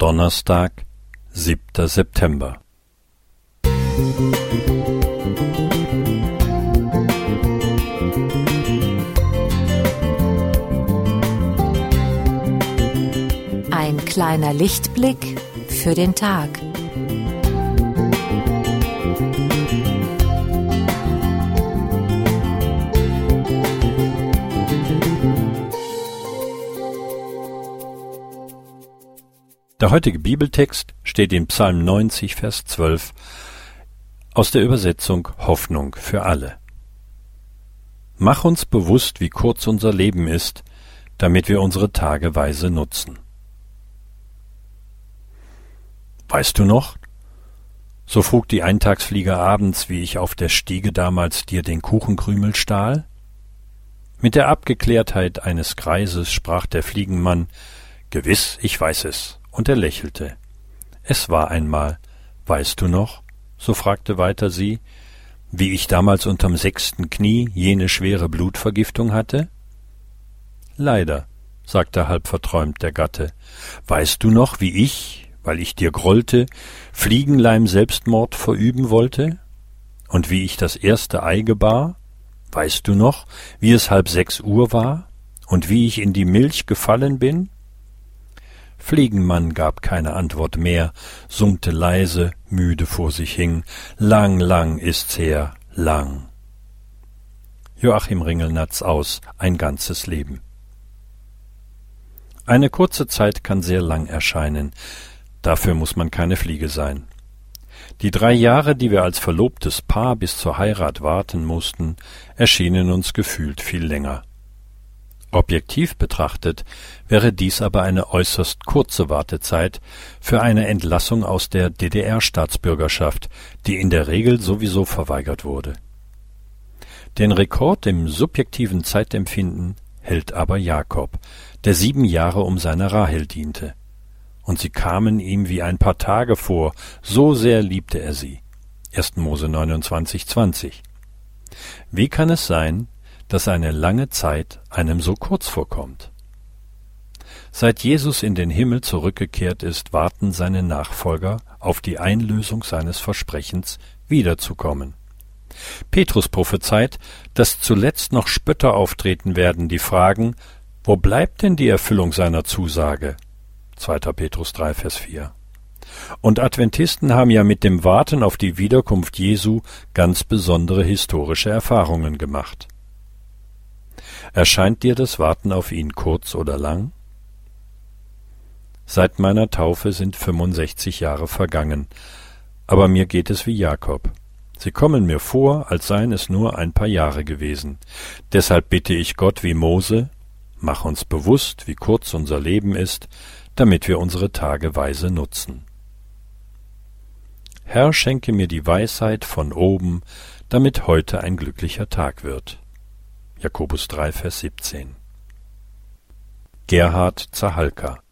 Donnerstag, siebter September. Ein kleiner Lichtblick für den Tag. Der heutige Bibeltext steht in Psalm 90, Vers 12 aus der Übersetzung Hoffnung für alle. Mach uns bewusst, wie kurz unser Leben ist, damit wir unsere Tage weise nutzen. Weißt du noch? So frug die Eintagsflieger abends, wie ich auf der Stiege damals dir den Kuchenkrümel stahl? Mit der Abgeklärtheit eines Greises sprach der Fliegenmann Gewiss, ich weiß es und er lächelte. Es war einmal, weißt du noch, so fragte weiter sie, wie ich damals unterm sechsten Knie jene schwere Blutvergiftung hatte? Leider, sagte halb verträumt der Gatte. Weißt du noch, wie ich, weil ich dir grollte, Fliegenleim Selbstmord verüben wollte? Und wie ich das erste Ei gebar? Weißt du noch, wie es halb sechs Uhr war? Und wie ich in die Milch gefallen bin? Fliegenmann gab keine Antwort mehr, summte leise, müde vor sich hin. Lang, lang ist's her, lang. Joachim Ringelnatz aus Ein ganzes Leben. Eine kurze Zeit kann sehr lang erscheinen. Dafür muss man keine Fliege sein. Die drei Jahre, die wir als verlobtes Paar bis zur Heirat warten mussten, erschienen uns gefühlt viel länger. Objektiv betrachtet wäre dies aber eine äußerst kurze Wartezeit für eine Entlassung aus der DDR-Staatsbürgerschaft, die in der Regel sowieso verweigert wurde. Den Rekord im subjektiven Zeitempfinden hält aber Jakob, der sieben Jahre um seine Rahel diente. Und sie kamen ihm wie ein paar Tage vor, so sehr liebte er sie. 1. Mose 29, 20. Wie kann es sein, dass eine lange Zeit einem so kurz vorkommt. Seit Jesus in den Himmel zurückgekehrt ist, warten seine Nachfolger auf die Einlösung seines Versprechens, wiederzukommen. Petrus prophezeit, dass zuletzt noch Spötter auftreten werden, die fragen, wo bleibt denn die Erfüllung seiner Zusage? 2. Petrus 3, Vers 4. Und Adventisten haben ja mit dem Warten auf die Wiederkunft Jesu ganz besondere historische Erfahrungen gemacht. Erscheint dir das Warten auf ihn kurz oder lang? Seit meiner Taufe sind 65 Jahre vergangen, aber mir geht es wie Jakob. Sie kommen mir vor, als seien es nur ein paar Jahre gewesen. Deshalb bitte ich Gott wie Mose, mach uns bewusst, wie kurz unser Leben ist, damit wir unsere Tage weise nutzen. Herr, schenke mir die Weisheit von oben, damit heute ein glücklicher Tag wird. Jakobus 3, Vers 17. Gerhard Zahalka